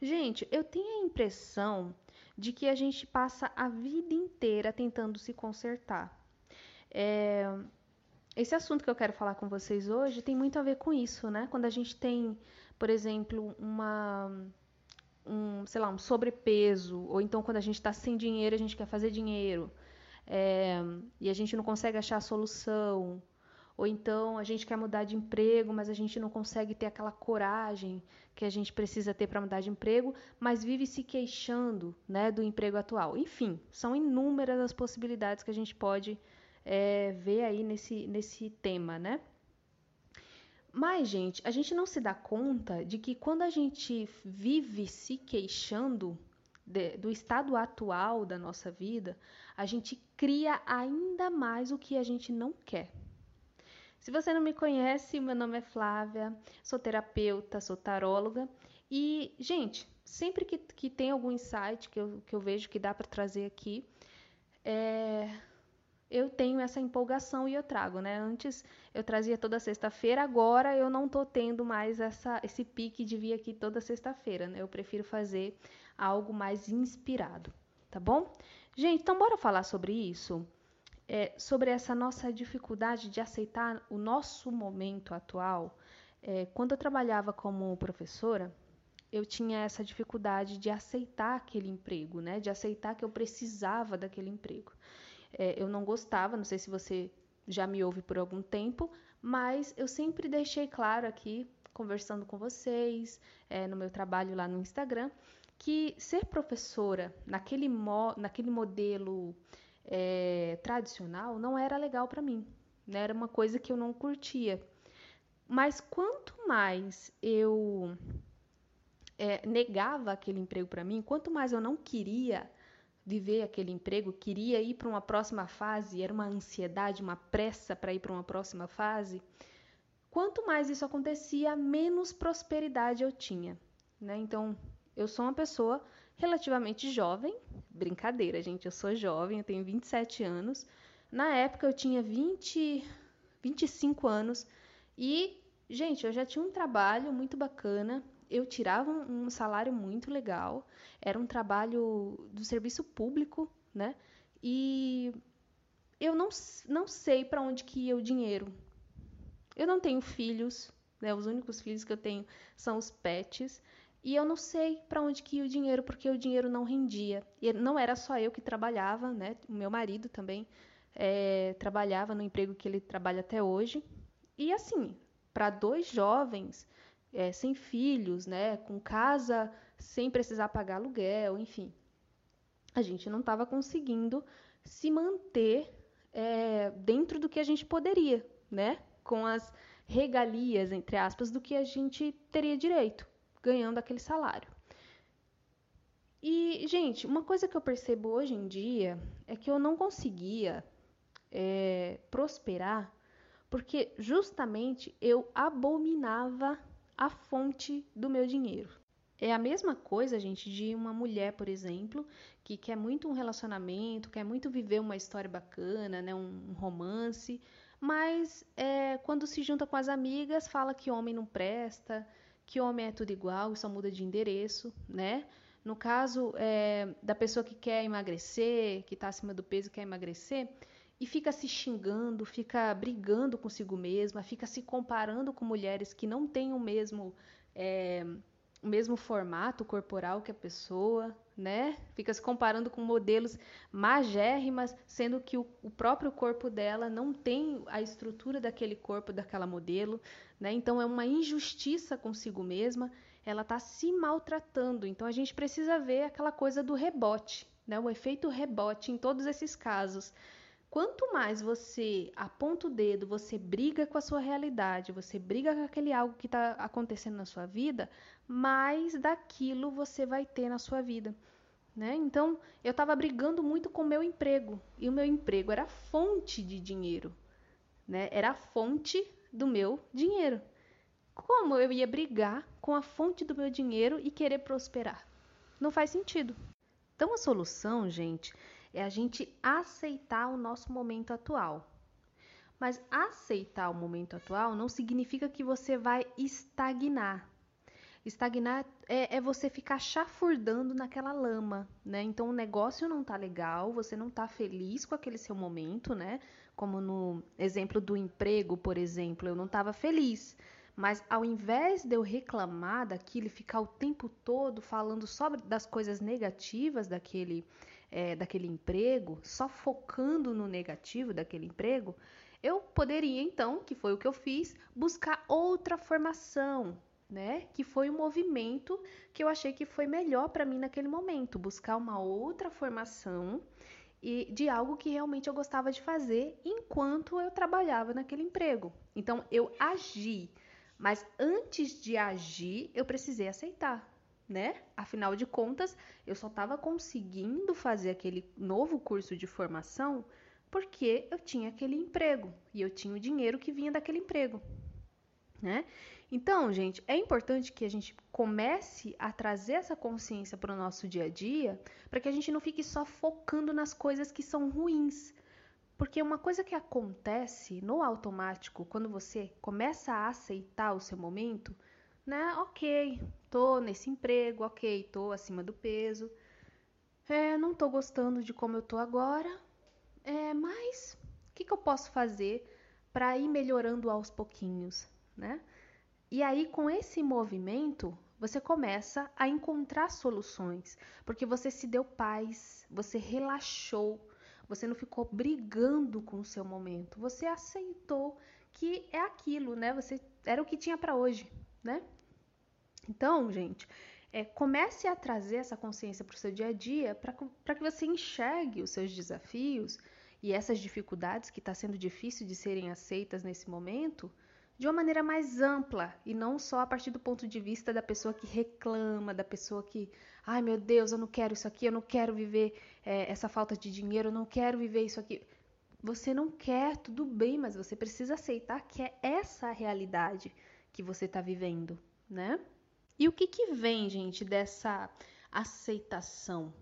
Gente, eu tenho a impressão de que a gente passa a vida inteira tentando se consertar. É, esse assunto que eu quero falar com vocês hoje tem muito a ver com isso, né? Quando a gente tem, por exemplo, uma um, sei lá, um sobrepeso, ou então quando a gente está sem dinheiro, a gente quer fazer dinheiro, é, e a gente não consegue achar a solução, ou então a gente quer mudar de emprego, mas a gente não consegue ter aquela coragem que a gente precisa ter para mudar de emprego, mas vive se queixando né, do emprego atual. Enfim, são inúmeras as possibilidades que a gente pode é, ver aí nesse, nesse tema, né? Mas, gente, a gente não se dá conta de que quando a gente vive se queixando de, do estado atual da nossa vida, a gente cria ainda mais o que a gente não quer. Se você não me conhece, meu nome é Flávia, sou terapeuta, sou taróloga e, gente, sempre que, que tem algum insight que eu, que eu vejo que dá para trazer aqui, é, eu tenho essa empolgação e eu trago, né? Antes eu trazia toda sexta-feira, agora eu não tô tendo mais essa, esse pique de vir aqui toda sexta-feira, né? Eu prefiro fazer algo mais inspirado, tá bom? Gente, então bora falar sobre isso? É, sobre essa nossa dificuldade de aceitar o nosso momento atual. É, quando eu trabalhava como professora, eu tinha essa dificuldade de aceitar aquele emprego, né? De aceitar que eu precisava daquele emprego é, eu não gostava, não sei se você já me ouve por algum tempo, mas eu sempre deixei claro aqui, conversando com vocês, é, no meu trabalho lá no Instagram, que ser professora naquele, mo naquele modelo é, tradicional não era legal para mim, né? era uma coisa que eu não curtia. Mas quanto mais eu é, negava aquele emprego para mim, quanto mais eu não queria viver aquele emprego, queria ir para uma próxima fase, era uma ansiedade, uma pressa para ir para uma próxima fase. Quanto mais isso acontecia, menos prosperidade eu tinha. Né? Então, eu sou uma pessoa relativamente jovem, brincadeira, gente, eu sou jovem, eu tenho 27 anos. Na época eu tinha 20, 25 anos e, gente, eu já tinha um trabalho muito bacana, eu tirava um salário muito legal, era um trabalho do serviço público, né? E eu não, não sei para onde que ia o dinheiro. Eu não tenho filhos, né? Os únicos filhos que eu tenho são os pets. E eu não sei para onde que ia o dinheiro, porque o dinheiro não rendia. E não era só eu que trabalhava, né? O meu marido também é, trabalhava no emprego que ele trabalha até hoje. E assim, para dois jovens, é, sem filhos, né, com casa sem precisar pagar aluguel, enfim. A gente não estava conseguindo se manter é, dentro do que a gente poderia, né, com as regalias, entre aspas, do que a gente teria direito, ganhando aquele salário. E, gente, uma coisa que eu percebo hoje em dia é que eu não conseguia é, prosperar porque justamente eu abominava a fonte do meu dinheiro. É a mesma coisa, gente, de uma mulher, por exemplo, que quer muito um relacionamento, quer muito viver uma história bacana, né, um romance, mas é, quando se junta com as amigas, fala que homem não presta, que homem é tudo igual só muda de endereço, né? No caso é, da pessoa que quer emagrecer, que está acima do peso e quer emagrecer, e fica se xingando, fica brigando consigo mesma, fica se comparando com mulheres que não têm o mesmo, é, o mesmo formato corporal que a pessoa, né? Fica se comparando com modelos magérrimas, sendo que o, o próprio corpo dela não tem a estrutura daquele corpo daquela modelo, né? Então é uma injustiça consigo mesma, ela está se maltratando. Então a gente precisa ver aquela coisa do rebote, né? O efeito rebote em todos esses casos Quanto mais você aponta o dedo, você briga com a sua realidade, você briga com aquele algo que está acontecendo na sua vida, mais daquilo você vai ter na sua vida. Né? Então, eu estava brigando muito com o meu emprego, e o meu emprego era fonte de dinheiro, né? era a fonte do meu dinheiro. Como eu ia brigar com a fonte do meu dinheiro e querer prosperar? Não faz sentido. Então, a solução, gente, é a gente aceitar o nosso momento atual. Mas aceitar o momento atual não significa que você vai estagnar. Estagnar é, é, você ficar chafurdando naquela lama, né? Então o negócio não tá legal, você não tá feliz com aquele seu momento, né? Como no exemplo do emprego, por exemplo, eu não estava feliz. Mas ao invés de eu reclamar daquilo e ficar o tempo todo falando só das coisas negativas daquele, é, daquele emprego, só focando no negativo daquele emprego, eu poderia então, que foi o que eu fiz, buscar outra formação, né? Que foi um movimento que eu achei que foi melhor para mim naquele momento, buscar uma outra formação e de algo que realmente eu gostava de fazer enquanto eu trabalhava naquele emprego. Então eu agi, mas antes de agir, eu precisei aceitar, né? Afinal de contas, eu só estava conseguindo fazer aquele novo curso de formação porque eu tinha aquele emprego e eu tinha o dinheiro que vinha daquele emprego, né? Então, gente, é importante que a gente comece a trazer essa consciência para o nosso dia a dia, para que a gente não fique só focando nas coisas que são ruins. Porque uma coisa que acontece no automático, quando você começa a aceitar o seu momento, né? Ok, tô nesse emprego, ok, tô acima do peso, é, não tô gostando de como eu tô agora, é, mas o que, que eu posso fazer para ir melhorando aos pouquinhos, né? E aí, com esse movimento, você começa a encontrar soluções, porque você se deu paz, você relaxou, você não ficou brigando com o seu momento, você aceitou que é aquilo, né? Você era o que tinha para hoje, né? Então, gente, é, comece a trazer essa consciência para o seu dia a dia para que você enxergue os seus desafios e essas dificuldades que está sendo difícil de serem aceitas nesse momento de uma maneira mais ampla e não só a partir do ponto de vista da pessoa que reclama, da pessoa que, ai meu Deus, eu não quero isso aqui, eu não quero viver é, essa falta de dinheiro, eu não quero viver isso aqui. Você não quer, tudo bem, mas você precisa aceitar que é essa a realidade que você está vivendo, né? E o que, que vem, gente, dessa aceitação?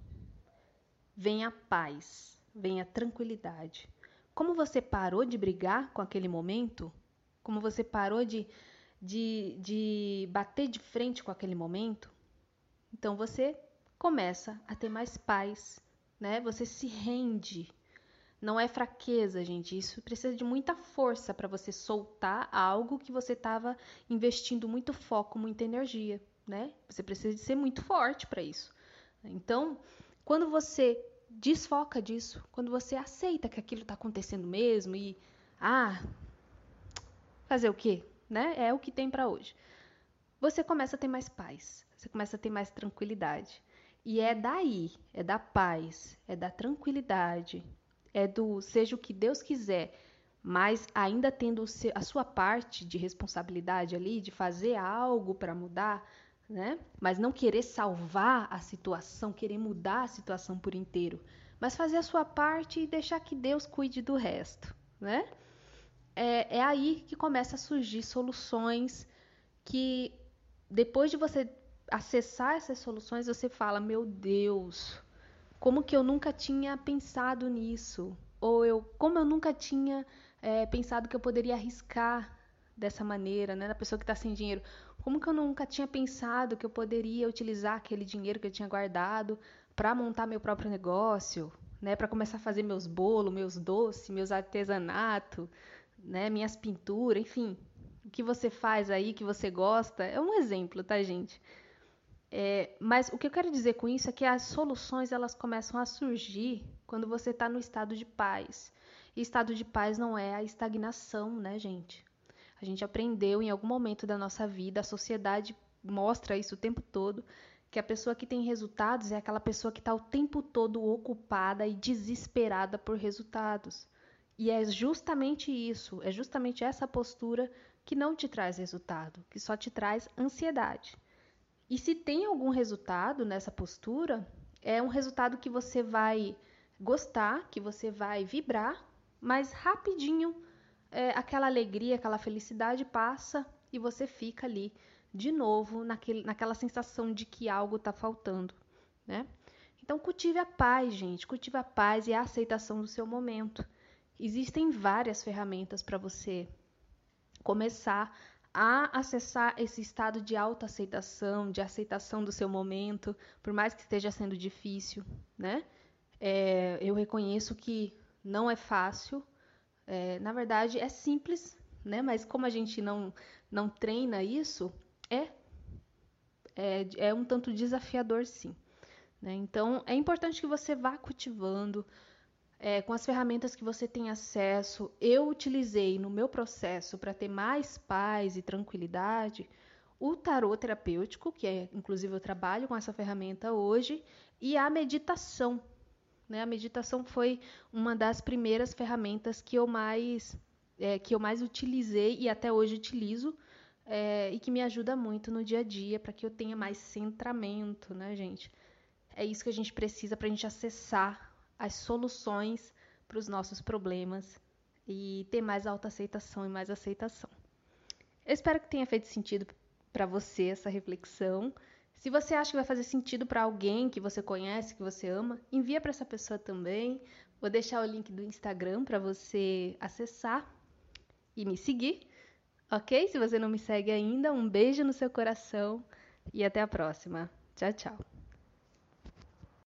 Vem a paz, vem a tranquilidade. Como você parou de brigar com aquele momento, como você parou de, de, de bater de frente com aquele momento, então você começa a ter mais paz, né? Você se rende. Não é fraqueza, gente. Isso precisa de muita força para você soltar algo que você estava investindo muito foco, muita energia, né? Você precisa de ser muito forte para isso. Então, quando você desfoca disso, quando você aceita que aquilo está acontecendo mesmo e ah, Fazer o quê? Né? É o que tem para hoje. Você começa a ter mais paz, você começa a ter mais tranquilidade. E é daí, é da paz, é da tranquilidade, é do seja o que Deus quiser, mas ainda tendo a sua parte de responsabilidade ali, de fazer algo para mudar, né? Mas não querer salvar a situação, querer mudar a situação por inteiro, mas fazer a sua parte e deixar que Deus cuide do resto, né? É, é aí que começa a surgir soluções que depois de você acessar essas soluções, você fala: Meu Deus, como que eu nunca tinha pensado nisso? Ou eu, como eu nunca tinha é, pensado que eu poderia arriscar dessa maneira, né? Na pessoa que está sem dinheiro. Como que eu nunca tinha pensado que eu poderia utilizar aquele dinheiro que eu tinha guardado para montar meu próprio negócio, né? Para começar a fazer meus bolos, meus doces, meus artesanatos, né, minhas pinturas, enfim, o que você faz aí, que você gosta, é um exemplo, tá, gente? É, mas o que eu quero dizer com isso é que as soluções elas começam a surgir quando você está no estado de paz. E estado de paz não é a estagnação, né, gente? A gente aprendeu em algum momento da nossa vida, a sociedade mostra isso o tempo todo, que a pessoa que tem resultados é aquela pessoa que está o tempo todo ocupada e desesperada por resultados. E é justamente isso, é justamente essa postura que não te traz resultado, que só te traz ansiedade. E se tem algum resultado nessa postura, é um resultado que você vai gostar, que você vai vibrar, mas rapidinho é, aquela alegria, aquela felicidade passa e você fica ali de novo naquele, naquela sensação de que algo está faltando, né? Então cultive a paz, gente, cultive a paz e a aceitação do seu momento. Existem várias ferramentas para você começar a acessar esse estado de autoaceitação, de aceitação do seu momento, por mais que esteja sendo difícil, né? É, eu reconheço que não é fácil, é, na verdade é simples, né? Mas como a gente não, não treina isso, é, é, é um tanto desafiador, sim. Né? Então é importante que você vá cultivando, é, com as ferramentas que você tem acesso, eu utilizei no meu processo para ter mais paz e tranquilidade o tarô terapêutico, que é inclusive eu trabalho com essa ferramenta hoje, e a meditação. Né? A meditação foi uma das primeiras ferramentas que eu mais é, que eu mais utilizei e até hoje utilizo é, e que me ajuda muito no dia a dia para que eu tenha mais centramento, né, gente? É isso que a gente precisa para a gente acessar as soluções para os nossos problemas e ter mais autoaceitação e mais aceitação. Eu espero que tenha feito sentido para você essa reflexão. Se você acha que vai fazer sentido para alguém que você conhece, que você ama, envia para essa pessoa também. Vou deixar o link do Instagram para você acessar e me seguir. Ok? Se você não me segue ainda, um beijo no seu coração e até a próxima. Tchau, tchau.